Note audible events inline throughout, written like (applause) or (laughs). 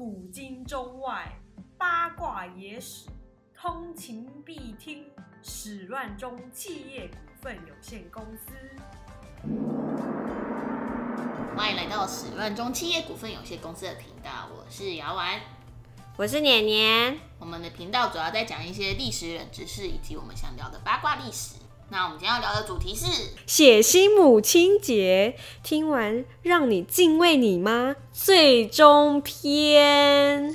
古今中外八卦野史，通勤必听。史乱中企业股份有限公司。欢迎来到史乱中企业股份有限公司的频道，我是姚丸。我是年年，我们的频道主要在讲一些历史冷知识以及我们想聊的八卦历史。那我们今天要聊的主题是血腥母亲节，听完让你敬畏你妈最终篇。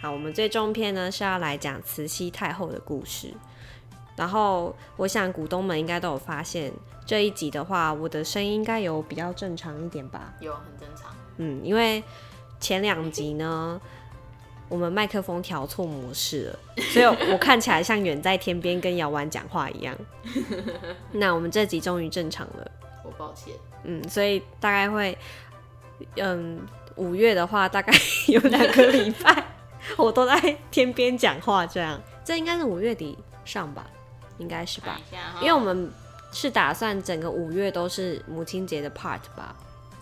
好，我们最终篇呢是要来讲慈禧太后的故事。然后，我想股东们应该都有发现，这一集的话，我的声音应该有比较正常一点吧？有很正常。嗯，因为前两集呢，我们麦克风调错模式了，所以我看起来像远在天边跟姚丸讲话一样。(laughs) 那我们这集终于正常了，我抱歉。嗯，所以大概会，嗯，五月的话，大概有两个礼拜，(laughs) 我都在天边讲话，这样，这应该是五月底上吧。应该是吧，因为我们是打算整个五月都是母亲节的 part 吧。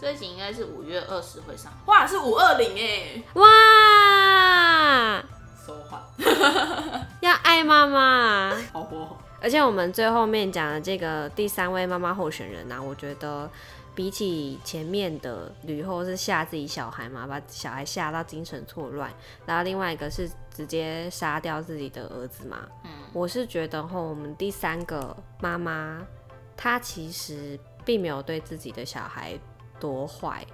这一集应该是五月二十会上，哇，是五二零哎，哇，说话 (laughs) 要爱妈妈，好不？而且我们最后面讲的这个第三位妈妈候选人呢，我觉得。比起前面的吕后是吓自己小孩嘛，把小孩吓到精神错乱，然后另外一个是直接杀掉自己的儿子嘛。嗯，我是觉得吼，我们第三个妈妈，她其实并没有对自己的小孩多坏，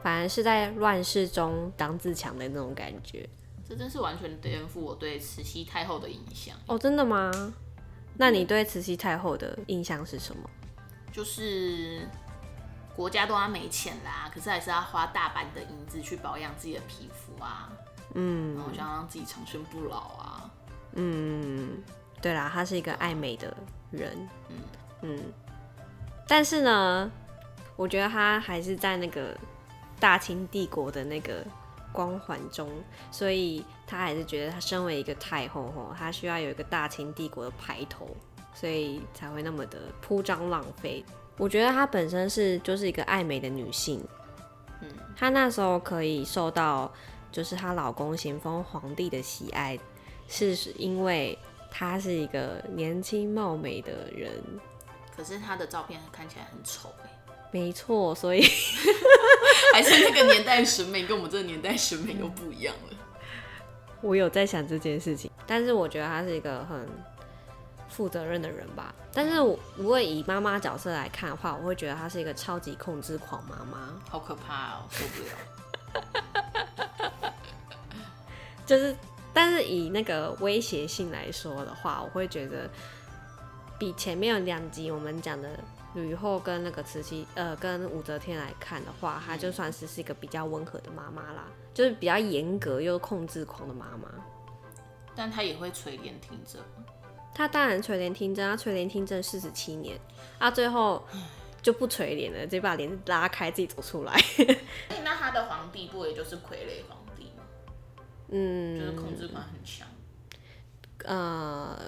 反而是在乱世中当自强的那种感觉。这真是完全颠覆我对慈禧太后的印象。哦，真的吗？那你对慈禧太后的印象是什么？就是。国家都要没钱啦，可是还是要花大把的银子去保养自己的皮肤啊，嗯，然后想让自己长生不老啊，嗯，对啦，她是一个爱美的人，嗯嗯，但是呢，我觉得他还是在那个大清帝国的那个光环中，所以他还是觉得他身为一个太后吼，他需要有一个大清帝国的牌头，所以才会那么的铺张浪费。我觉得她本身是就是一个爱美的女性，嗯，她那时候可以受到就是她老公咸丰皇帝的喜爱，是因为她是一个年轻貌美的人。可是她的照片看起来很丑哎。没错，所以 (laughs) 还是那个年代审美跟我们这个年代审美又不一样了。(laughs) 我有在想这件事情，但是我觉得他是一个很。负责任的人吧，但是我如果以妈妈角色来看的话，我会觉得她是一个超级控制狂妈妈，好可怕哦，受不了。(laughs) 就是，但是以那个威胁性来说的话，我会觉得比前面两集我们讲的吕后跟那个慈禧，呃，跟武则天来看的话，她就算是是一个比较温和的妈妈啦，就是比较严格又控制狂的妈妈，但她也会垂帘听政。她当然垂帘听政，她垂帘听政四十七年，啊，最后就不垂帘了，直接把帘子拉开，自己走出来。(laughs) 那她的皇帝不也就是傀儡皇帝吗？嗯，就是控制感很强。呃，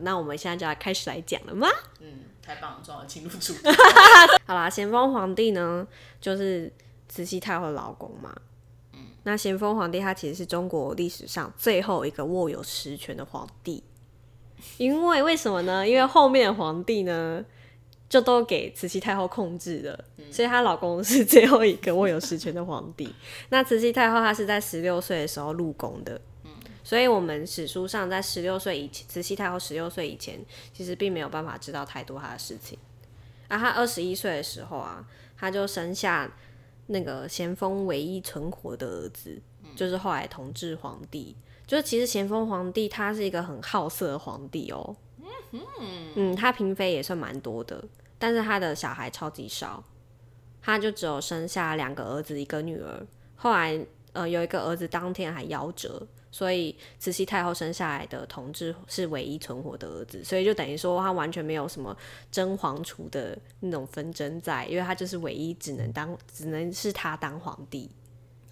那我们现在就要开始来讲了吗？嗯，太棒了，终于进入主题。(laughs) 好啦，咸丰皇帝呢，就是慈禧太后的老公嘛。嗯，那咸丰皇帝他其实是中国历史上最后一个握有实权的皇帝。因为为什么呢？因为后面的皇帝呢，就都给慈禧太后控制了，所以她老公是最后一个握有实权的皇帝。那慈禧太后她是在十六岁的时候入宫的，所以我们史书上在十六岁以前，慈禧太后十六岁以前，其实并没有办法知道太多她的事情。啊她二十一岁的时候啊，她就生下那个咸丰唯一存活的儿子，就是后来同治皇帝。就是其实咸丰皇帝他是一个很好色的皇帝哦，嗯他嫔妃也算蛮多的，但是他的小孩超级少，他就只有生下两个儿子一个女儿，后来呃有一个儿子当天还夭折，所以慈禧太后生下来的同治是唯一存活的儿子，所以就等于说他完全没有什么争皇储的那种纷争在，因为他就是唯一只能当只能是他当皇帝，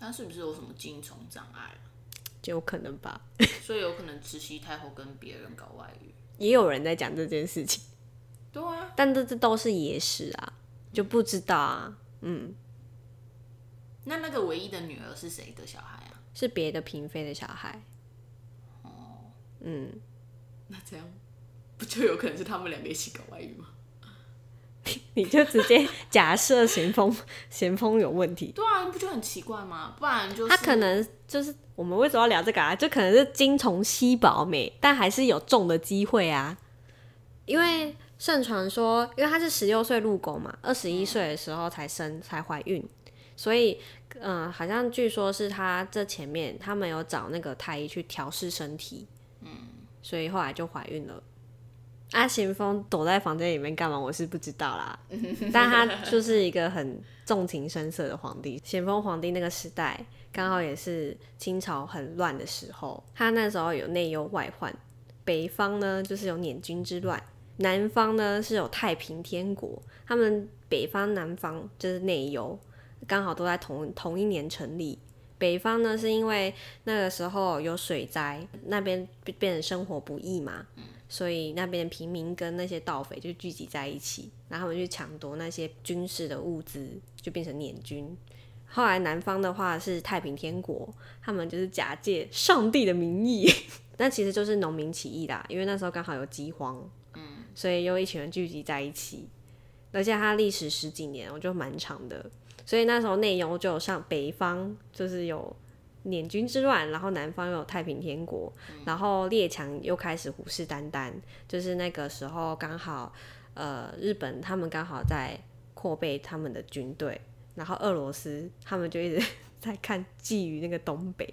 他是不是有什么精虫障碍？就有可能吧，(laughs) 所以有可能慈禧太后跟别人搞外遇，也有人在讲这件事情。(laughs) 对啊，但这这都是野史啊，就不知道啊。嗯，那那个唯一的女儿是谁的小孩啊？是别的嫔妃的小孩。哦，嗯，(laughs) 那这样不就有可能是他们两个一起搞外遇吗？(laughs) 你就直接假设咸丰咸丰有问题，对啊，不就很奇怪吗？不然就是他可能就是我们为什么要聊这个啊？就可能是精虫稀薄美，但还是有中的机会啊。因为盛传说，因为他是十六岁入宫嘛，二十一岁的时候才生才怀孕，所以嗯、好像据说是他这前面他们有找那个太医去调试身体，嗯，所以后来就怀孕了。阿咸丰躲在房间里面干嘛？我是不知道啦，(laughs) 但他就是一个很重情深色的皇帝。咸丰皇帝那个时代刚好也是清朝很乱的时候，他那时候有内忧外患，北方呢就是有捻军之乱，南方呢是有太平天国。他们北方、南方就是内忧，刚好都在同同一年成立。北方呢是因为那个时候有水灾，那边变变成生活不易嘛，所以那边平民跟那些盗匪就聚集在一起，然后他们去抢夺那些军事的物资，就变成捻军。后来南方的话是太平天国，他们就是假借上帝的名义，(laughs) 那其实就是农民起义啦，因为那时候刚好有饥荒，嗯，所以又一群人聚集在一起，而且它历时十几年，我觉得蛮长的，所以那时候内忧就有上北方就是有捻军之乱，然后南方又有太平天国，然后列强又开始虎视眈眈，就是那个时候刚好呃日本他们刚好在扩备他们的军队，然后俄罗斯他们就一直 (laughs) 在看觊觎那个东北，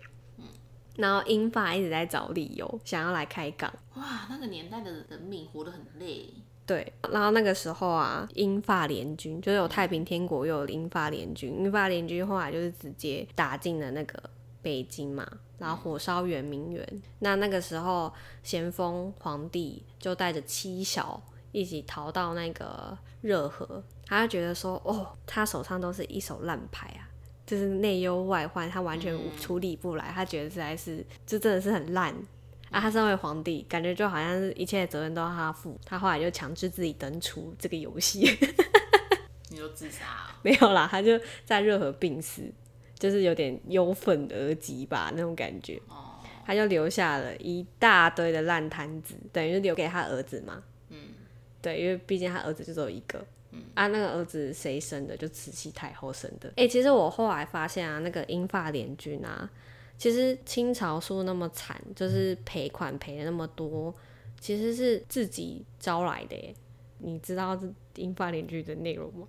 然后英法一直在找理由想要来开港。哇，那个年代的人民活得很累。对，然后那个时候啊，英法联军就是有太平天国，又有英法联军。英法联军后来就是直接打进了那个北京嘛，然后火烧圆明园。那那个时候，咸丰皇帝就带着妻小一起逃到那个热河，他就觉得说，哦，他手上都是一手烂牌啊。就是内忧外患，他完全处理不来，他觉得实在是，这真的是很烂。啊，他身为皇帝，感觉就好像是一切的责任都要他负。他后来就强制自己登出这个游戏，(laughs) 你就自杀、啊？没有啦，他就在热河病死，就是有点忧愤而疾吧那种感觉。哦，他就留下了一大堆的烂摊子，等于是留给他儿子嘛。嗯，对，因为毕竟他儿子就只有一个。啊，那个儿子谁生的？就慈禧太后生的。哎、其实我后来发现啊，那个英法联军啊，其实清朝输那么惨，就是赔款赔了那么多，其实是自己招来的耶。你知道这英法联军的内容吗？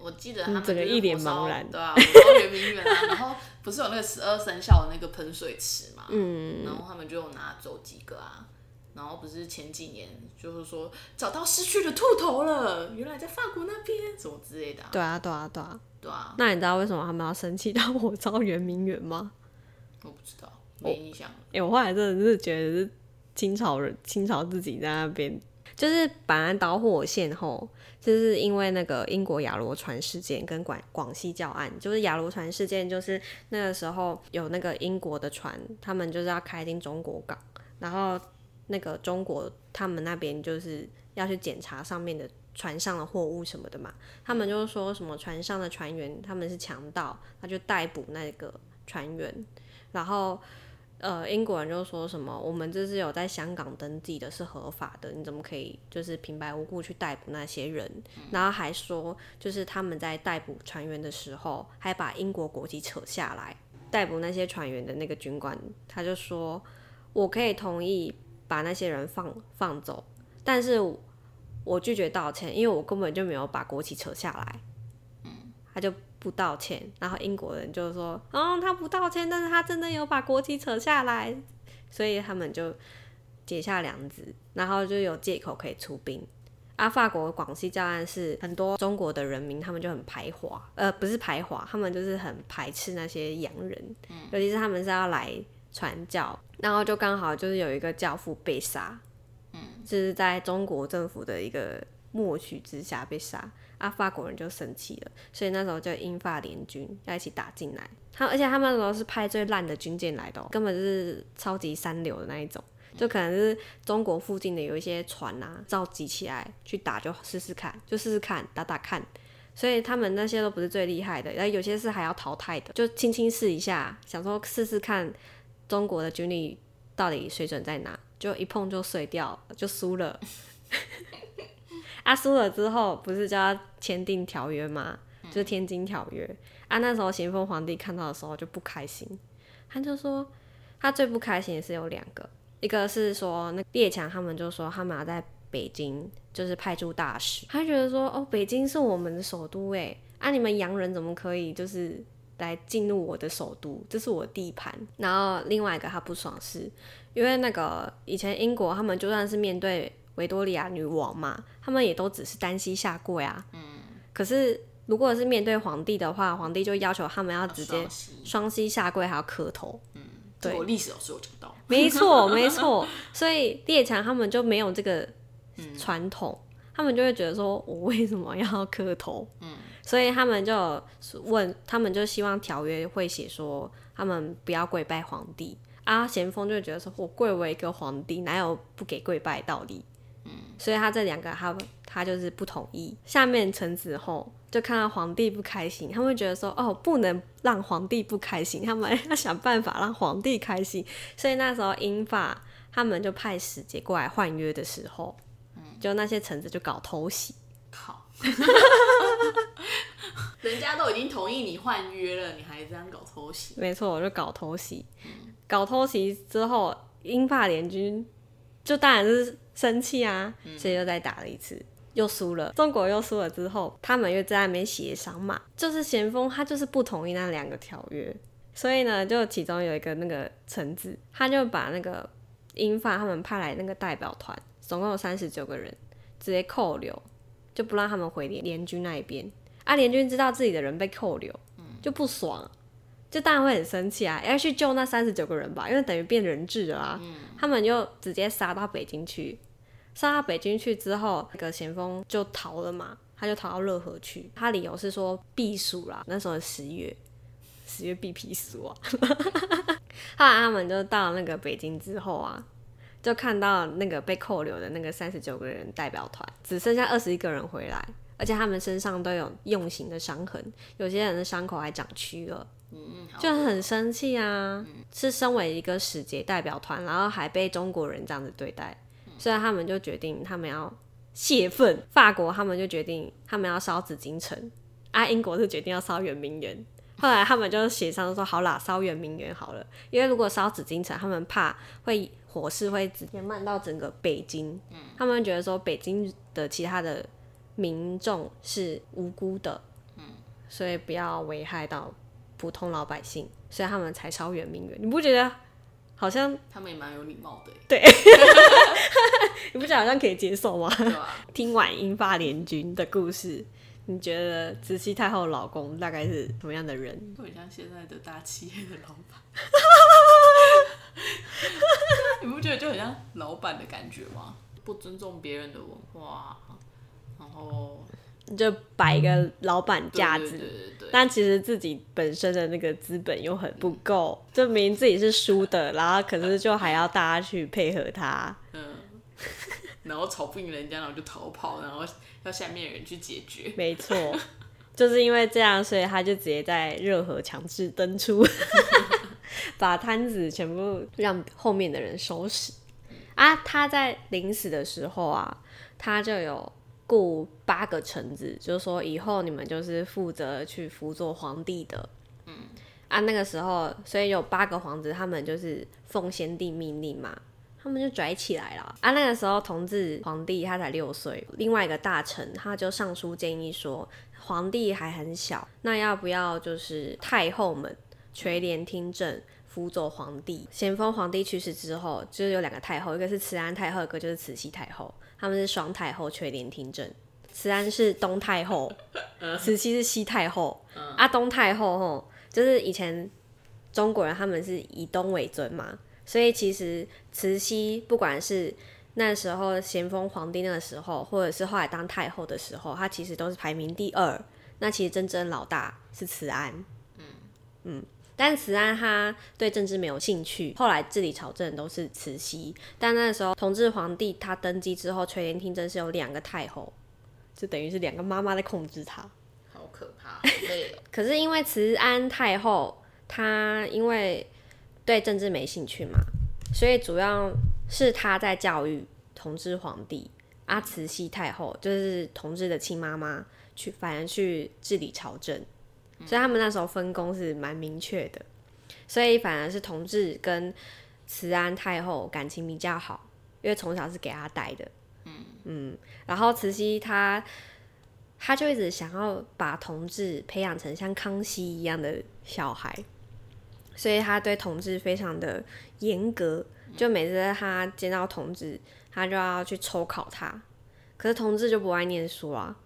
我记得他们整个一脸茫然对啊，火烧圆明园啊，(laughs) 然后不是有那个十二生肖的那个喷水池嘛，嗯，然后他们就有拿走几个啊，然后不是前几年就是说找到失去的兔头了，原来在法国那边什么之类的、啊，对啊，对啊，对啊。对啊，那你知道为什么他们要生气到火烧圆明园吗？我不知道，没印象了，哎、我后来真的是觉得是清朝人，清朝自己在那边，就是板安导火线后，就是因为那个英国亚罗船事件跟广广西教案，就是亚罗船事件，就是那个时候有那个英国的船，他们就是要开进中国港，然后那个中国他们那边就是要去检查上面的船上的货物什么的嘛，他们就是说什么船上的船员他们是强盗，他就逮捕那个船员，然后。呃，英国人就说什么，我们这是有在香港登记的，是合法的，你怎么可以就是平白无故去逮捕那些人？然后还说，就是他们在逮捕船员的时候，还把英国国旗扯下来。逮捕那些船员的那个军官，他就说，我可以同意把那些人放放走，但是我拒绝道歉，因为我根本就没有把国旗扯下来。他就不道歉，然后英国人就说，哦，他不道歉，但是他真的有把国旗扯下来，所以他们就结下梁子，然后就有借口可以出兵。啊，法国广西教案是很多中国的人民，他们就很排华，呃，不是排华，他们就是很排斥那些洋人，尤其是他们是要来传教，然后就刚好就是有一个教父被杀，嗯，就是在中国政府的一个默许之下被杀，啊，法国人就生气了，所以那时候就英法联军要一起打进来，他而且他们那时候是派最烂的军舰来的、根本就是超级三流的那一种。就可能是中国附近的有一些船啊，召集起来去打，就试试看，就试试看，打打看。所以他们那些都不是最厉害的，然后有些是还要淘汰的，就轻轻试一下，想说试试看中国的军力到底水准在哪，就一碰就碎掉，就输了。啊，输了之后不是就要签订条约吗？就是天津条约。啊，那时候咸丰皇帝看到的时候就不开心，他就说他最不开心的是有两个，一个是说那列强他们就说他们要在北京。就是派驻大使，他觉得说，哦，北京是我们的首都，哎，啊，你们洋人怎么可以就是来进入我的首都？这是我的地盘。然后另外一个他不爽是，因为那个以前英国他们就算是面对维多利亚女王嘛，他们也都只是单膝下跪啊。嗯。可是如果是面对皇帝的话，皇帝就要求他们要直接双膝下跪，还要磕头。嗯。对，我历史老师有讲到。没错，(laughs) 没错。所以列强他们就没有这个。传统，他们就会觉得说，我为什么要磕头？嗯，所以他们就问，他们就希望条约会写说，他们不要跪拜皇帝。啊，咸丰就觉得说，我贵为一个皇帝，哪有不给跪拜道理？嗯，所以他这两个，他他就是不同意。下面臣子后就看到皇帝不开心，他们会觉得说，哦，不能让皇帝不开心，他们要想办法让皇帝开心。所以那时候英法他们就派使节过来换约的时候。就那些臣子就搞偷袭，靠！人家都已经同意你换约了，你还这样搞偷袭？没错，我就搞偷袭。搞偷袭之后，英法联军就当然是生气啊，所以又再打了一次，又输了。中国又输了之后，他们又在那边协商嘛，就是咸丰他就是不同意那两个条约，所以呢，就其中有一个那个臣子，他就把那个英法他们派来那个代表团。总共有三十九个人，直接扣留，就不让他们回联联军那一边。啊，联军知道自己的人被扣留，就不爽，就当然会很生气啊，要去救那三十九个人吧，因为等于变人质了啊。他们就直接杀到北京去，杀到北京去之后，那个咸丰就逃了嘛，他就逃到热河去。他理由是说避暑啦，那时候十月，十月避避暑啊。(laughs) 后来他们就到那个北京之后啊。就看到那个被扣留的那个三十九个人代表团，只剩下二十一个人回来，而且他们身上都有用刑的伤痕，有些人的伤口还长蛆了，就很生气啊！是身为一个使节代表团，然后还被中国人这样子对待，所以他们就决定他们要泄愤。法国他们就决定他们要烧紫禁城，啊，英国是决定要烧圆明园。后来他们就协商说，好啦，烧圆明园好了，因为如果烧紫禁城，他们怕会。火势会直接漫到整个北京，他们觉得说北京的其他的民众是无辜的，所以不要危害到普通老百姓，所以他们才烧圆明园。你不觉得好像他们也蛮有礼貌的？对，(laughs) 你不觉得好像可以接受吗？听完英法联军的故事，你觉得慈禧太后老公大概是什么样的人？很像现在的大企业的老板。(laughs) 你不觉得就很像老板的感觉吗？不尊重别人的文化，然后就摆一个老板架子，但其实自己本身的那个资本又很不够，证明自己是输的，然后可是就还要大家去配合他，嗯，然后吵不赢人家，然后就逃跑，然后要下面的人去解决。没错，就是因为这样，所以他就直接在热河强制登出。(laughs) 把摊子全部让后面的人收拾啊！他在临死的时候啊，他就有雇八个臣子，就是说以后你们就是负责去辅佐皇帝的。嗯啊，那个时候所以有八个皇子，他们就是奉先帝命令嘛，他们就拽起来了啊！那个时候同治皇帝他才六岁，另外一个大臣他就上书建议说，皇帝还很小，那要不要就是太后们？垂帘听政，辅佐皇帝。咸丰皇帝去世之后，就是有两个太后，一个是慈安太后，一个就是慈禧太后。他们是双太后垂帘听政。慈安是东太后，慈禧是西太后。啊，东太后吼，就是以前中国人他们是以东为尊嘛，所以其实慈禧不管是那时候咸丰皇帝那个时候，或者是后来当太后的时候，她其实都是排名第二。那其实真正老大是慈安。嗯嗯。但慈安他对政治没有兴趣，后来治理朝政都是慈禧。但那时候同治皇帝他登基之后，垂帘听政是有两个太后，就等于是两个妈妈在控制他。好可怕，累。可是因为慈安太后，她因为对政治没兴趣嘛，所以主要是她在教育同治皇帝。阿慈禧太后就是同治的亲妈妈，去反而去治理朝政，所以他们那时候分工是蛮明确的。所以反而是同治跟慈安太后感情比较好，因为从小是给他带的。嗯嗯，然后慈禧她。她就一直想要把同志培养成像康熙一样的小孩，所以他对同志非常的严格。就每次他见到同志，他就要去抽考他。可是同志就不爱念书啊，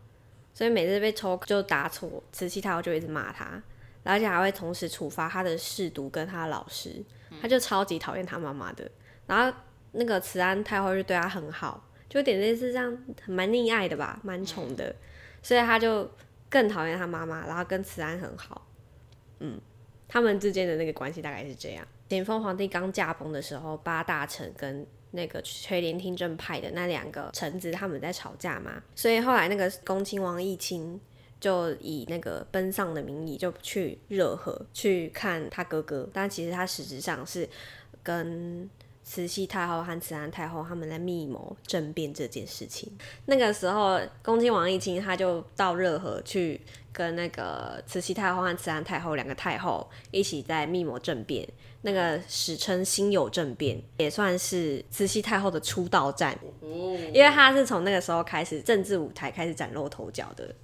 所以每次被抽就答错，慈禧太后就一直骂他，而且还会同时处罚他的侍读跟他的老师。他就超级讨厌他妈妈的。然后那个慈安太后就对他很好，就有点类似这样，蛮溺爱的吧，蛮宠的。所以他就更讨厌他妈妈，然后跟慈安很好，嗯，他们之间的那个关系大概是这样。咸丰皇帝刚驾崩的时候，八大臣跟那个垂帘听政派的那两个臣子他们在吵架嘛，所以后来那个恭亲王奕亲就以那个奔丧的名义就去热河去看他哥哥，但其实他实质上是跟。慈禧太后和慈安太后他们在密谋政变这件事情。那个时候，恭亲王奕亲他就到热河去跟那个慈禧太后和慈安太后两个太后一起在密谋政变。那个史称辛酉政变，也算是慈禧太后的出道战，因为她是从那个时候开始政治舞台开始崭露头角的。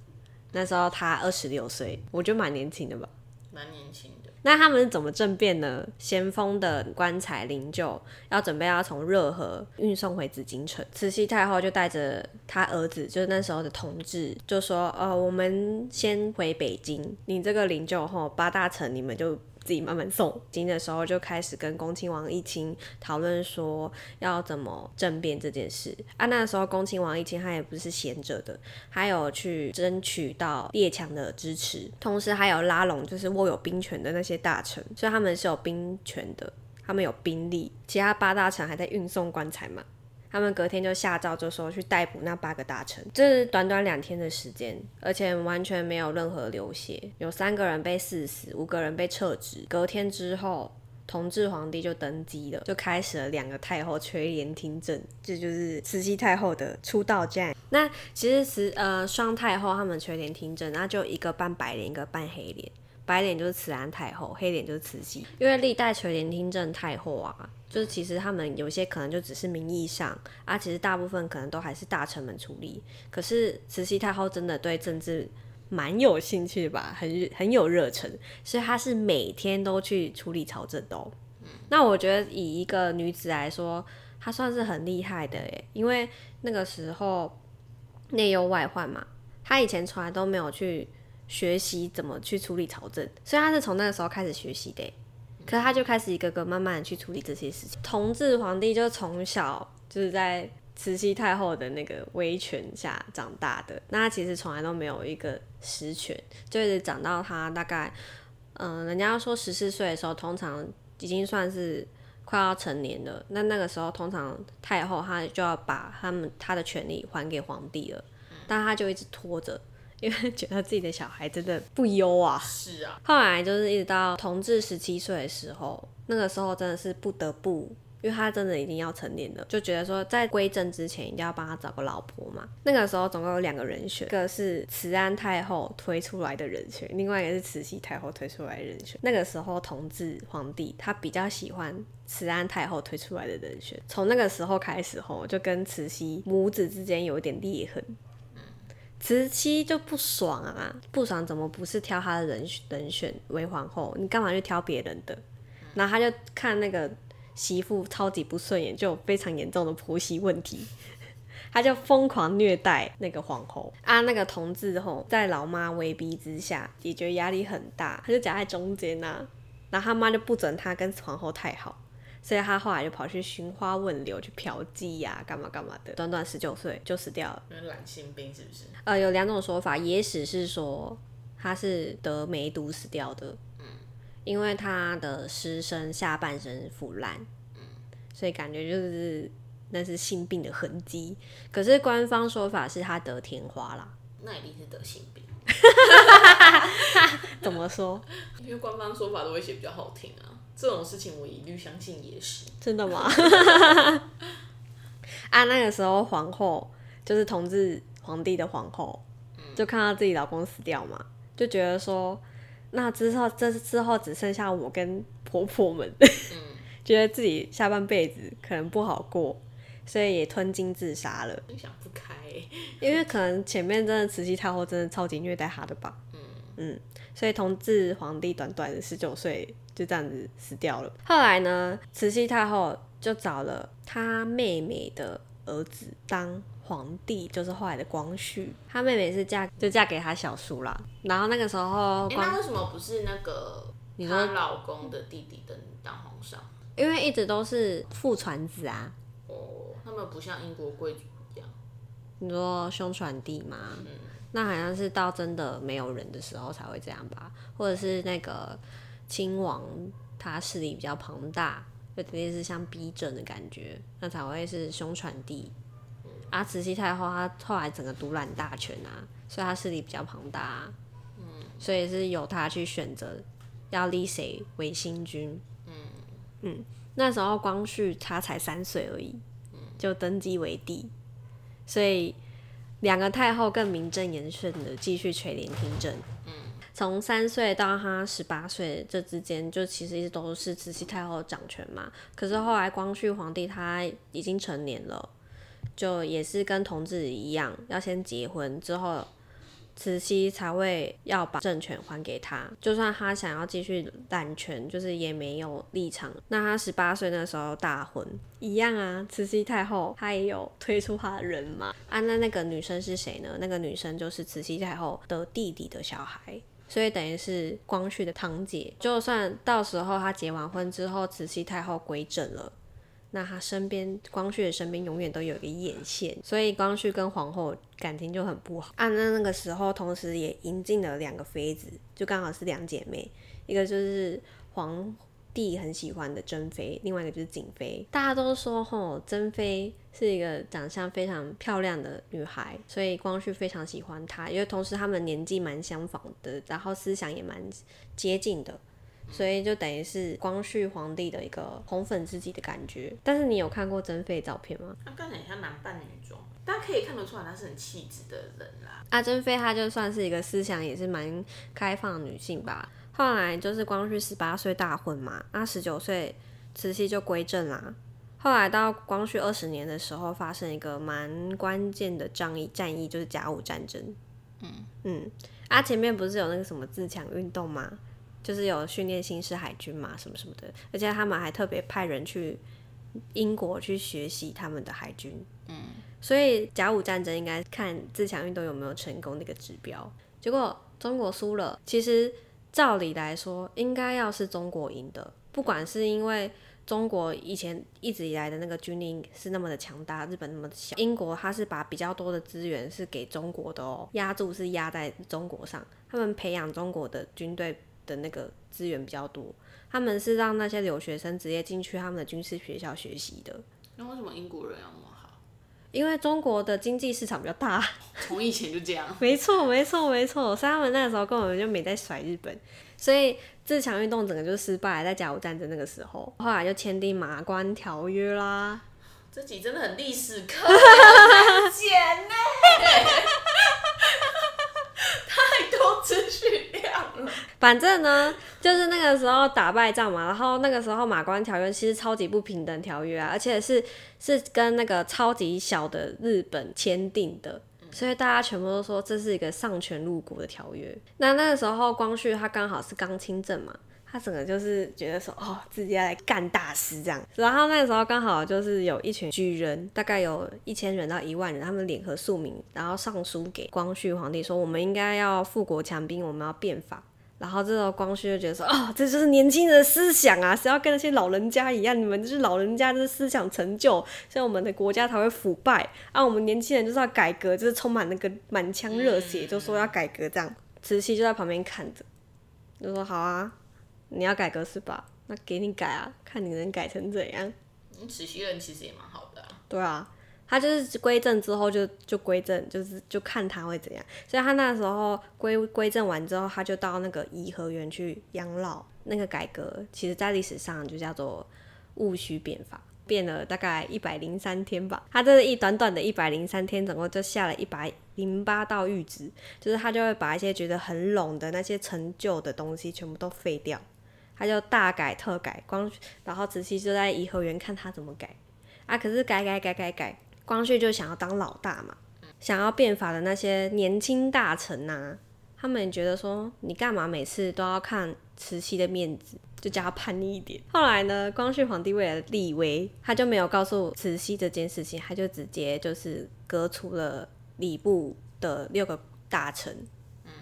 那时候她二十六岁，我觉得蛮年轻的吧，蛮年轻。那他们怎么政变呢？咸丰的棺材灵柩要准备要从热河运送回紫禁城，慈禧太后就带着她儿子，就是那时候的同志，就说：“哦，我们先回北京，你这个灵柩吼八大臣你们就。”自己慢慢送经的时候，就开始跟恭亲王奕亲讨论说要怎么政变这件事啊。那时候恭亲王奕亲他也不是闲着的，还有去争取到列强的支持，同时还有拉拢就是握有兵权的那些大臣，所以他们是有兵权的，他们有兵力。其他八大臣还在运送棺材嘛。他们隔天就下诏，就说去逮捕那八个大臣。这是短短两天的时间，而且完全没有任何流血，有三个人被赐死，五个人被撤职。隔天之后，同治皇帝就登基了，就开始了两个太后垂帘听政，这就是慈禧太后的出道战。那其实慈呃双太后他们垂帘听政，那就一个扮白脸，一个扮黑脸。白脸就是慈安太后，黑脸就是慈禧。因为历代垂帘听政太后啊。就是其实他们有些可能就只是名义上啊，其实大部分可能都还是大臣们处理。可是慈禧太后真的对政治蛮有兴趣吧，很很有热忱，所以她是每天都去处理朝政的。那我觉得以一个女子来说，她算是很厉害的诶，因为那个时候内忧外患嘛，她以前从来都没有去学习怎么去处理朝政，所以她是从那个时候开始学习的。可是他就开始一个个慢慢的去处理这些事情。同治皇帝就从小就是在慈禧太后的那个威权下长大的，那他其实从来都没有一个实权，就一直长到他大概，嗯，人家说十四岁的时候，通常已经算是快要成年了。那那个时候，通常太后她就要把他们他的权利还给皇帝了，但他就一直拖着。(laughs) 因为觉得自己的小孩真的不优啊，是啊。后来就是一直到同治十七岁的时候，那个时候真的是不得不，因为他真的已经要成年了，就觉得说在归政之前一定要帮他找个老婆嘛。那个时候总共有两个人选，一个是慈安太后推出来的人选，另外一个是慈禧太后推出来的人选。那个时候同治皇帝他比较喜欢慈安太后推出来的人选，从那个时候开始后，就跟慈禧母子之间有一点裂痕。慈禧就不爽啊，不爽怎么不是挑他的人人选为皇后？你干嘛去挑别人的？然后他就看那个媳妇超级不顺眼，就有非常严重的婆媳问题，(laughs) 他就疯狂虐待那个皇后啊。那个同治后在老妈威逼之下，也觉得压力很大，他就夹在中间呐。然后他妈就不准他跟皇后太好。所以他后来就跑去寻花问柳，去嫖妓呀，干嘛干嘛的。短短十九岁就死掉了。染心病是不是？呃，有两种说法，野史是说他是得梅毒死掉的，嗯，因为他的尸身下半身腐烂，嗯，所以感觉就是那是性病的痕迹。可是官方说法是他得天花啦，那一定是得性病。(laughs) 怎么说？因为官方说法都会写比较好听啊。这种事情我一律相信野史。真的吗？(laughs) 啊，那个时候皇后就是同治皇帝的皇后，就看到自己老公死掉嘛，就觉得说，那之后这之后只剩下我跟婆婆们，(laughs) 觉得自己下半辈子可能不好过，所以也吞金自杀了。想不开，因为可能前面真的慈禧太后真的超级虐待她的吧。嗯嗯，所以同治皇帝短短的十九岁就这样子死掉了。后来呢，慈禧太后就找了她妹妹的儿子当皇帝，就是后来的光绪。她妹妹是嫁就嫁给他小叔啦。然后那个时候，那为什么不是那个她老公的弟弟的当皇上？因为一直都是父传子啊。哦，他们不像英国贵族一样。你说兄传弟吗？嗯。那好像是到真的没有人的时候才会这样吧，或者是那个亲王他势力比较庞大，就特别是像逼政的感觉，那才会是兄传弟。啊，慈禧太后她后来整个独揽大权啊，所以她势力比较庞大，嗯，所以是由她去选择要立谁为新君。嗯嗯，那时候光绪他才三岁而已，就登基为帝，所以。两个太后更名正言顺的继续垂帘听政。嗯，从三岁到他十八岁这之间，就其实一直都是慈禧太后掌权嘛。可是后来光绪皇帝他已经成年了，就也是跟同治一样，要先结婚之后。慈禧才会要把政权还给他，就算他想要继续揽权，就是也没有立场。那他十八岁那时候大婚一样啊，慈禧太后她也有推出她的人嘛。啊，那那个女生是谁呢？那个女生就是慈禧太后的弟弟的小孩，所以等于是光绪的堂姐。就算到时候他结完婚之后，慈禧太后归正了。那他身边，光绪的身边永远都有一个眼线，所以光绪跟皇后感情就很不好。啊，那那个时候，同时也迎进了两个妃子，就刚好是两姐妹，一个就是皇帝很喜欢的珍妃，另外一个就是景妃。大家都说，吼，珍妃是一个长相非常漂亮的女孩，所以光绪非常喜欢她，因为同时他们年纪蛮相仿的，然后思想也蛮接近的。所以就等于是光绪皇帝的一个红粉知己的感觉。但是你有看过珍妃照片吗？她看起来像男扮女装，大家可以看得出来她是很气质的人啦。阿，珍妃她就算是一个思想也是蛮开放的女性吧。后来就是光绪十八岁大婚嘛，啊十九岁慈禧就归正啦。后来到光绪二十年的时候，发生一个蛮关键的战役，战役就是甲午战争。嗯嗯，啊前面不是有那个什么自强运动吗？就是有训练新式海军嘛，什么什么的，而且他们还特别派人去英国去学习他们的海军。嗯，所以甲午战争应该看自强运动有没有成功那个指标。结果中国输了，其实照理来说应该要是中国赢的，不管是因为中国以前一直以来的那个军力是那么的强大，日本那么的小，英国他是把比较多的资源是给中国的哦，压住是压在中国上，他们培养中国的军队。的那个资源比较多，他们是让那些留学生直接进去他们的军事学校学习的。那为什么英国人要那么好？因为中国的经济市场比较大，(laughs) 从以前就这样。没错，没错，没错。所以他们那个时候根本就没在甩日本，所以自强运动整个就失败，在甲午战争那个时候，后来就签订马关条约啦。这集真的很历史课，(laughs) 简呢，(laughs) 太多资讯。反正呢，就是那个时候打败仗嘛，然后那个时候马关条约其实超级不平等条约啊，而且是是跟那个超级小的日本签订的，所以大家全部都说这是一个丧权入国的条约。那那个时候光绪他刚好是刚亲政嘛，他整个就是觉得说哦自己要来干大事这样，然后那个时候刚好就是有一群举人，大概有一千人到一万人，他们联合庶民，然后上书给光绪皇帝说我们应该要富国强兵，我们要变法。然后这时候光绪就觉得说，哦，这就是年轻人的思想啊，谁要跟那些老人家一样，你们就是老人家的思想成就，所以我们的国家才会腐败。啊，我们年轻人就是要改革，就是充满那个满腔热血，就说要改革这样。慈禧就在旁边看着，就说好啊，你要改革是吧？那给你改啊，看你能改成怎样。慈禧人其实也蛮好的。对啊，他就是归正之后就就归正，就是就看他会怎样。所以他那时候归归正完之后，他就到那个颐和园去养老。那个改革其实在历史上就叫做戊戌变法，变了大概一百零三天吧。他这一短短的一百零三天，总共就下了一百零八道谕旨，就是他就会把一些觉得很拢的那些陈旧的东西全部都废掉。他就大改特改，光然后慈禧就在颐和园看他怎么改啊。可是改改改改改，光绪就想要当老大嘛，想要变法的那些年轻大臣呐，他们觉得说你干嘛每次都要看慈禧的面子，就叫他叛逆一点。后来呢，光绪皇帝为了立威，他就没有告诉慈禧这件事情，他就直接就是革除了礼部的六个大臣。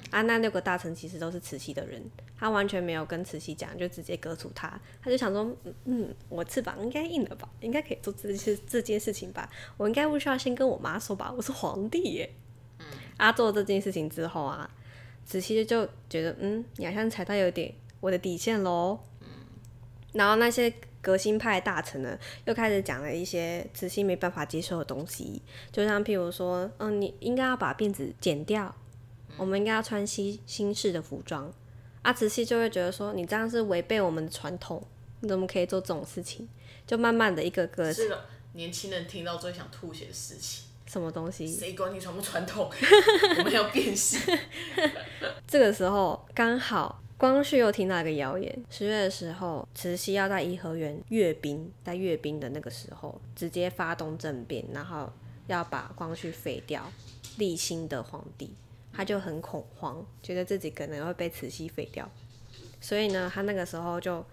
啊，那六个大臣其实都是慈禧的人，他完全没有跟慈禧讲，就直接割除他。他就想说，嗯，我翅膀应该硬了吧，应该可以做这些这件事情吧。我应该不需要先跟我妈说吧，我是皇帝耶。嗯。啊，做这件事情之后啊，慈禧就觉得，嗯，你好像踩到有点我的底线喽。嗯。然后那些革新派大臣呢，又开始讲了一些慈禧没办法接受的东西，就像譬如说，嗯，你应该要把辫子剪掉。我们应该要穿新新式的服装，阿慈禧就会觉得说你这样是违背我们的传统，你怎么可以做这种事情？就慢慢的一个个是的，年轻人听到最想吐血的事情，什么东西？谁管你传不传统？(laughs) 我们要变性。(laughs) 这个时候刚好光绪又听到一个谣言，十月的时候，慈禧要在颐和园阅兵，在阅兵的那个时候，直接发动政变，然后要把光绪废掉，立新的皇帝。他就很恐慌，觉得自己可能会被慈禧废掉，所以呢，他那个时候就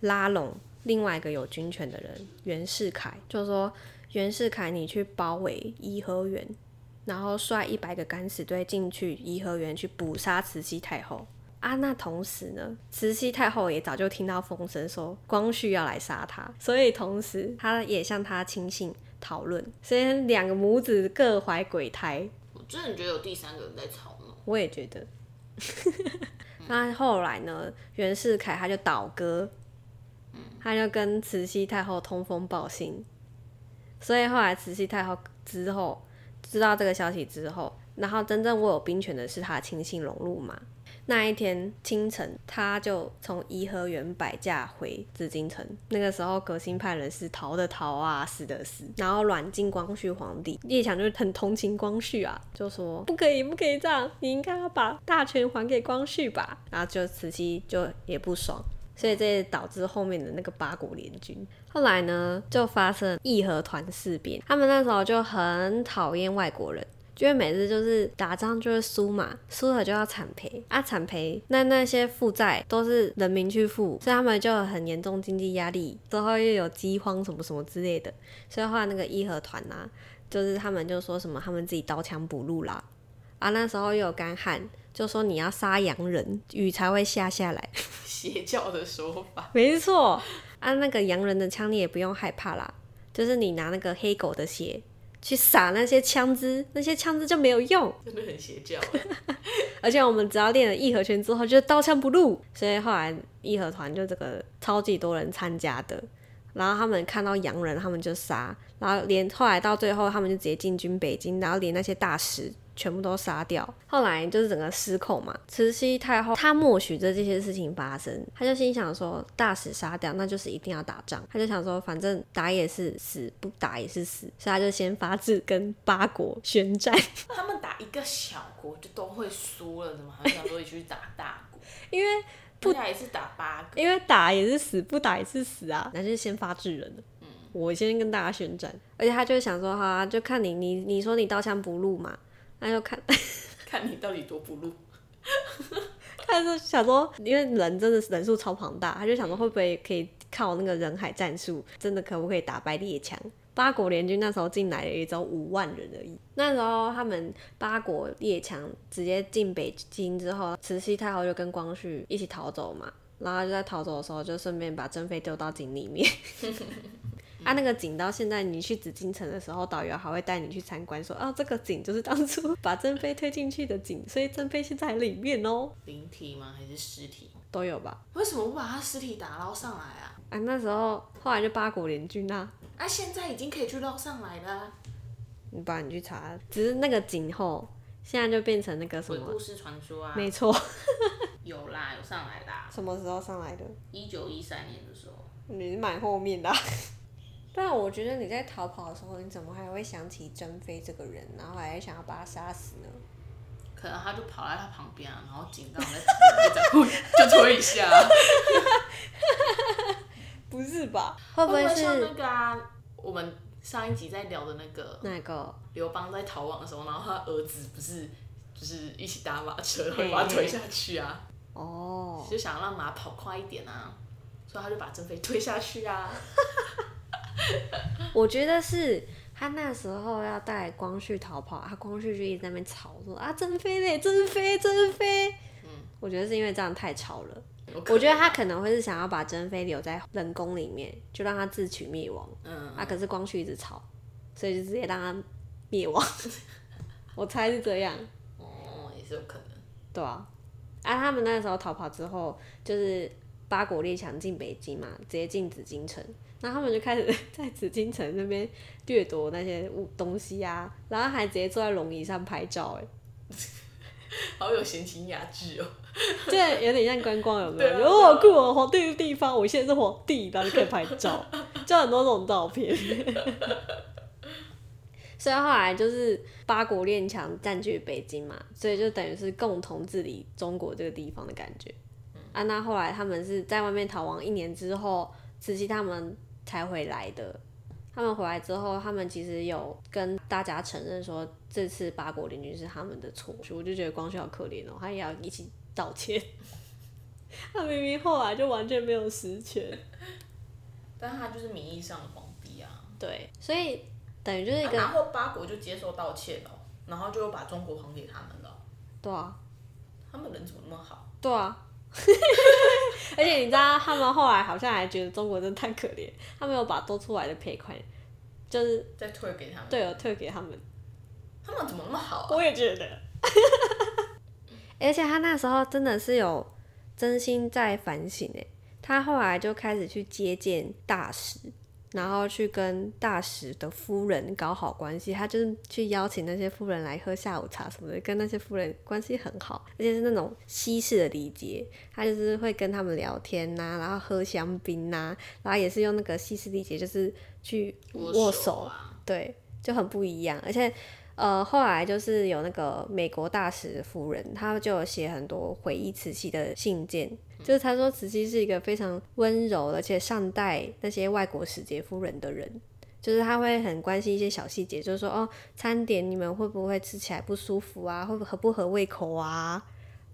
拉拢另外一个有军权的人袁世凯，就说袁世凯，你去包围颐和园，然后率一百个敢死队进去颐和园去捕杀慈禧太后啊。那同时呢，慈禧太后也早就听到风声说光绪要来杀他，所以同时他也向他亲信讨论，所以两个母子各怀鬼胎。真的觉得有第三个人在吵吗？我也觉得。(laughs) 那后来呢？袁世凯他就倒戈，他就跟慈禧太后通风报信。所以后来慈禧太后之后知道这个消息之后，然后真正握有兵权的是他亲信荣禄嘛。那一天清晨，他就从颐和园摆驾回紫禁城。那个时候，革新派人士逃的逃啊，死的死，然后软禁光绪皇帝。列强就很同情光绪啊，就说不可以，不可以这样，你应该要把大权还给光绪吧。然后就慈禧就也不爽，所以这也导致后面的那个八国联军。后来呢，就发生义和团事变，他们那时候就很讨厌外国人。因为每次就是打仗就是输嘛，输了就要惨赔啊，惨赔那那些负债都是人民去付，所以他们就很严重经济压力，之后又有饥荒什么什么之类的，所以后来那个义和团呐，就是他们就说什么他们自己刀枪不入啦，啊那时候又有干旱，就说你要杀洋人，雨才会下下来，邪教的说法，(laughs) 没错，啊那个洋人的枪你也不用害怕啦，就是你拿那个黑狗的血。去撒那些枪支，那些枪支就没有用，真的很邪教。(laughs) 而且我们只要练了义和拳之后，就刀枪不入。所以后来义和团就这个超级多人参加的，然后他们看到洋人，他们就杀，然后连后来到最后，他们就直接进军北京，然后连那些大使。全部都杀掉，后来就是整个失控嘛。慈禧太后她默许着这些事情发生，她就心想说，大使杀掉，那就是一定要打仗。她就想说，反正打也是死，不打也是死，所以她就先发制跟八国宣战。他们打一个小国就都会输了，怎么还想说去打大国？因为不打也是打八个，因为打也是死，不打也是死啊。那就是先发制人嗯，我先跟大家宣战，而且他就想说，哈，就看你，你你说你刀枪不入嘛。那就看 (laughs) 看你到底多不入。(laughs) 他就想说，因为人真的是人数超庞大，他就想说会不会可以靠那个人海战术，真的可不可以打败列强？八国联军那时候进来也只有五万人而已。那时候他们八国列强直接进北京之后，慈禧太后就跟光绪一起逃走嘛，然后就在逃走的时候就顺便把珍妃丢到井里面。(laughs) 啊，那个井到现在，你去紫禁城的时候，导游还会带你去参观，说啊，这个井就是当初把珍妃推进去的井，所以珍妃现在在里面哦。(laughs) 灵体吗？还是尸体？都有吧？为什么不把他尸体打捞上来啊？啊，那时候后来就八国联军啊。啊，现在已经可以去捞上来了。你不然你去查，只是那个景后现在就变成那个什么鬼故事传说啊，没错，(laughs) 有啦，有上来啦，什么时候上来的？一九一三年的时候，你是蛮后面的啊、但我觉得你在逃跑的时候，你怎么还会想起珍妃这个人，然后还想要把他杀死呢？可能他就跑在他旁边啊，然后警告在旁边就这样就推一下，(laughs) 不是吧？会不会是那个啊？我们上一集在聊的那个那个？刘邦在逃亡的时候，然后他儿子不是就是一起搭马车，然后把他推下去啊，哦，就想让马跑快一点啊，所以他就把珍妃推下去啊。(laughs) 我觉得是他那时候要带光绪逃跑，他光绪就一直在那边吵说啊珍妃嘞，珍妃，珍妃。嗯，我觉得是因为这样太吵了。我觉得他可能会是想要把珍妃留在冷宫里面，就让他自取灭亡。嗯，啊，可是光绪一直吵，所以就直接让他灭亡。(laughs) 我猜是这样，哦，也是有可能。对啊。啊，他们那时候逃跑之后，就是八国列强进北京嘛，直接进紫禁城。然后他们就开始 (laughs) 在紫禁城那边掠夺那些物东西啊，然后还直接坐在龙椅上拍照，哎，好有闲情雅致哦。这有点像观光，有没有？对啊哦，好酷哦，皇帝的地方，我现在是皇帝，然后就可以拍照，就很多这种照片。(laughs) 所以后来就是八国列强占据北京嘛，所以就等于是共同治理中国这个地方的感觉。啊，那后来他们是在外面逃亡一年之后，慈禧他们才回来的。他们回来之后，他们其实有跟大家承认说，这次八国联军是他们的错。我就觉得光绪好可怜哦，他也要一起道歉。(laughs) 他明明后来就完全没有实权，(laughs) 但他就是名义上的皇帝啊。对，所以等于就是一个、啊然后八国就接受道歉了，然后就把中国还给他们了。对啊，他们人怎么那么好？对啊。(laughs) 而且你知道，他们后来好像还觉得中国真的太可怜，他们有把多出来的赔款，就是再退给他们？对，有退给他们。他们怎么那么好啊？我也觉得。(laughs) 而且他那时候真的是有真心在反省诶，他后来就开始去接见大使，然后去跟大使的夫人搞好关系。他就是去邀请那些夫人来喝下午茶什么的，跟那些夫人关系很好，而且是那种西式的礼节。他就是会跟他们聊天呐、然后喝香槟呐、然后也是用那个西式礼节，就是去握手啊，对，就很不一样。而且，呃，后来就是有那个美国大使夫人，她就有写很多回忆慈禧的信件，就是他说慈禧是一个非常温柔而且善待那些外国使节夫人的人。就是他会很关心一些小细节，就是说哦，餐点你们会不会吃起来不舒服啊？会不合不合胃口啊？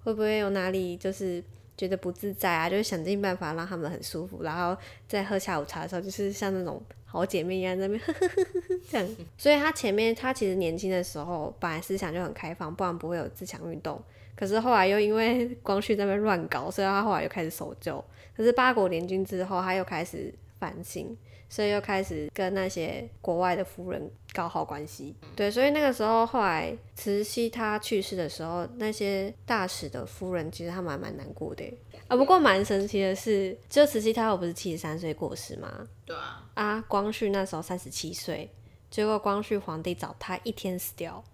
会不会有哪里就是觉得不自在啊？就是想尽办法让他们很舒服，然后在喝下午茶的时候，就是像那种好姐妹一样在那边呵呵呵呵呵这样。所以她前面她其实年轻的时候，本来思想就很开放，不然不会有自强运动。可是后来又因为光绪在那边乱搞，所以他后来又开始守旧。可是八国联军之后，他又开始反省，所以又开始跟那些国外的夫人搞好关系。对，所以那个时候后来慈禧她去世的时候，那些大使的夫人其实他们还蛮难过的。啊，不过蛮神奇的是，就慈禧太后不是七十三岁过世吗？对啊，啊，光绪那时候三十七岁，结果光绪皇帝早他一天死掉，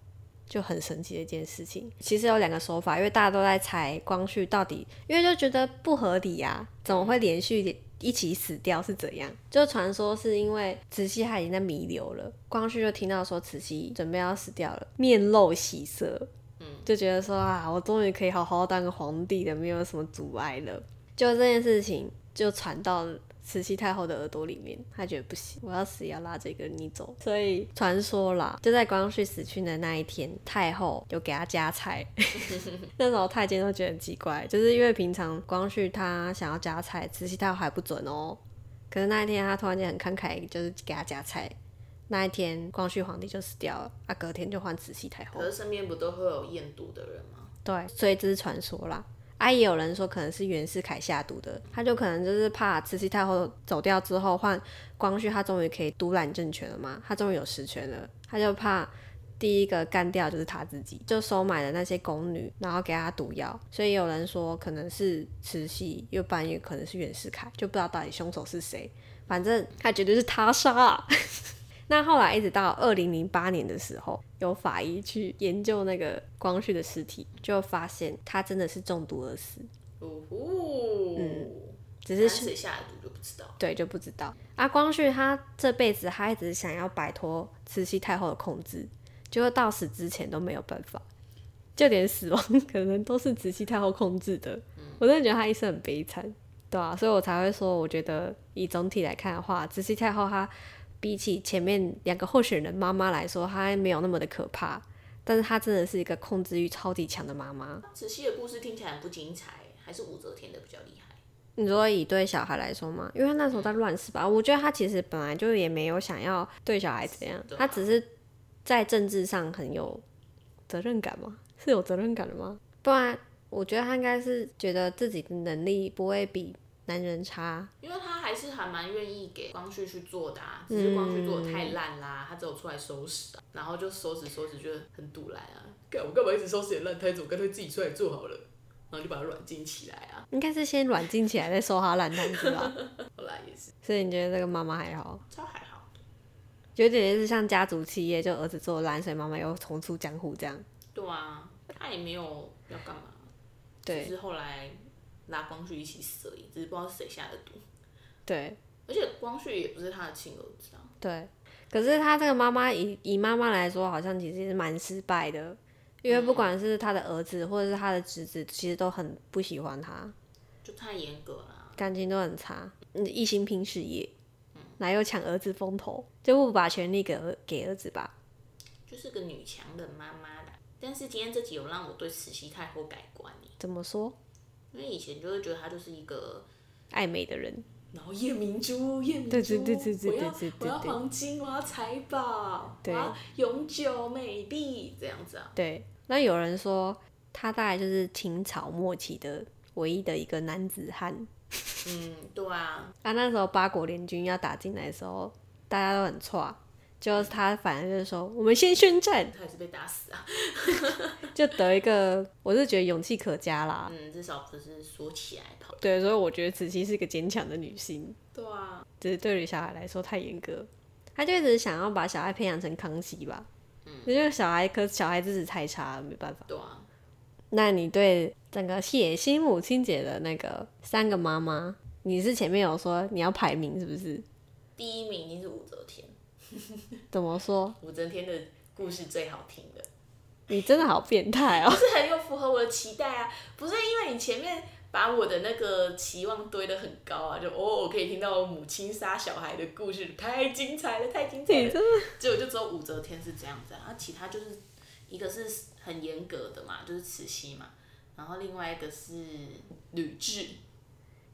就很神奇的一件事情。其实有两个说法，因为大家都在猜光绪到底，因为就觉得不合理呀、怎么会连续一起死掉是怎样？就传说是因为慈禧她已经在弥留了，光绪就听到说慈禧准备要死掉了，面露喜色，嗯就觉得说啊，我终于可以好好当个皇帝了，没有什么阻碍了。就这件事情就传到慈禧太后的耳朵里面，她觉得不行，我要死也要拉着一个人你走。所以传说啦，就在光绪死去的那一天，太后有给他加菜。(laughs) 那时候太监都觉得很奇怪，就是因为平常光绪他想要加菜，慈禧太后还不准哦。可是那一天他突然间很慷慨，就是给他加菜。那一天光绪皇帝就死掉了，啊，隔天就换慈禧太后可。是身边不都会有验毒的人吗？对，所以这是传说啦。啊，也有人说可能是袁世凯下毒的，他就可能就是怕慈禧太后走掉之后，换光绪，他终于可以独揽政权了嘛，他终于有实权了，他就怕第一个干掉就是他自己，就收买了那些宫女，然后给他毒药。所以有人说可能是慈禧，又半夜可能是袁世凯，就不知道到底凶手是谁。反正他绝对是他杀、那后来一直到二零零八年的时候，有法医去研究那个光绪的尸体，就发现他真的是中毒而死。哦呼，嗯只是谁下的毒就不知道。对就不知道。啊，光绪他这辈子他一直想要摆脱慈禧太后的控制，结果到死之前都没有办法，就连死亡可能都是慈禧太后控制的。我真的觉得他一生很悲惨，对啊，所以我才会说，我觉得以总体来看的话，慈禧太后她比起前面两个候选人妈妈来说，她没有那么的可怕，但是她真的是一个控制欲超级强的妈妈。慈禧的故事听起来很不精彩，还是武则天的比较厉害。你说以对小孩来说嘛？因为他那时候在乱世吧，我觉得他其实本来就也没有想要对小孩怎样，对啊他只是在政治上很有责任感吗？是有责任感的吗？不然我觉得他应该是觉得自己的能力不会比男人差，因为他还是还蛮愿意给光绪去做的啊，只是光绪做的太烂啦，他只有出来收拾啊，然后就收拾收拾，觉得很堵来啊，干我干嘛一直收拾点烂摊子，我干脆自己出来做好了，然后就把它软禁起来啊，应该是先软禁起来再收他烂摊子吧。(laughs) 后来也是，所以你觉得这个妈妈还好？超还好，有点是像家族企业，就儿子做烂，所以妈妈又重出江湖这样。对啊，他也没有要干嘛，对只是后来拉光绪一起死而已，只是不知道是谁下的毒，对而且光绪也不是他的亲儿子啊，对，可是他这个妈妈以以妈妈来说，好像其实是蛮失败的，因为不管是他的儿子或者是他的侄子，其实都很不喜欢他，就太严格了，感情都很差，嗯一心拼事业，哪有抢儿子风头？就不把权力给儿给儿子吧？就是个女强人妈妈的。但是今天这集有让我对慈禧太后改观耶怎么说？因为以前就会觉得她就是一个，爱美的人，然后夜明珠，夜明珠，对对对对对我要我要对黄金，我要财宝，对我要永久美丽，这样子啊。对。那有人说他大概就是清朝末期的唯一的一个男子汉。嗯，对啊，啊，那时候八国联军要打进来的时候，大家都很错，就是他反正就是说，我们先宣战，他也是被打死啊。(laughs) 就得一个，我是觉得勇气可嘉啦。嗯，至少不是说起来跑。对，所以我觉得慈禧是个坚强的女性，对啊，只是对于小孩来说太严格，他就一直想要把小孩培养成康熙吧。嗯，因为小孩可小孩资质太差了，没办法。对啊，那你对整个血腥母亲节的那个三个妈妈，你是前面有说你要排名是不是？第一名一定是武则天，(laughs) 怎么说？武则天的故事最好听的。你真的好变态哦！是很有符合我的期待啊！不是因为你前面把我的那个期望堆得很高啊，就哦，我可以听到母亲杀小孩的故事，太精彩了，太精彩了。结果就只有武则天是这样子啊，啊其他就是一个是很严格的嘛，就是慈禧嘛，然后另外一个是吕雉，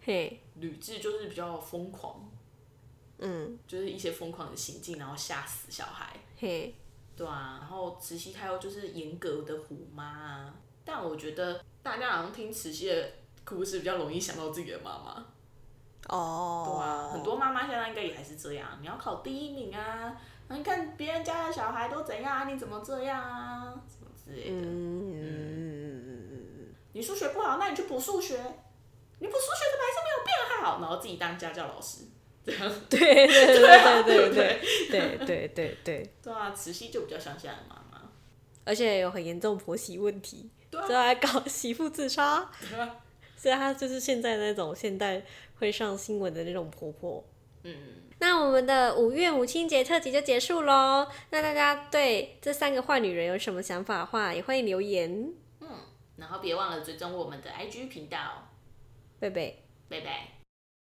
嘿，吕雉就是比较疯狂，嗯，就是一些疯狂的行径，然后吓死小孩。嘿，对啊，然后慈禧太后就是严格的虎妈啊，但我觉得大家好像听慈禧的故事比较容易想到自己的妈妈。哦，对啊，很多妈妈现在应该也还是这样，你要考第一名啊，你看别人家的小孩都怎样啊，你怎么这样啊，什么之类的。嗯，你数学不好，那你去补数学，你补数学怎么还是没有变好？然后自己当家教老师，这样。对对对对对对 (laughs) 对对对对，对啊，慈禧就比较像现在的妈妈。而且有很严重婆媳问题，对啊所以还搞媳妇自杀，所以她就是现在那种现代会上新闻的那种婆婆。嗯，那我们的五月母亲节特辑就结束喽。那大家对这三个坏女人有什么想法的话，也欢迎留言。然后别忘了追踪我们的 IG 频道，贝贝。拜拜。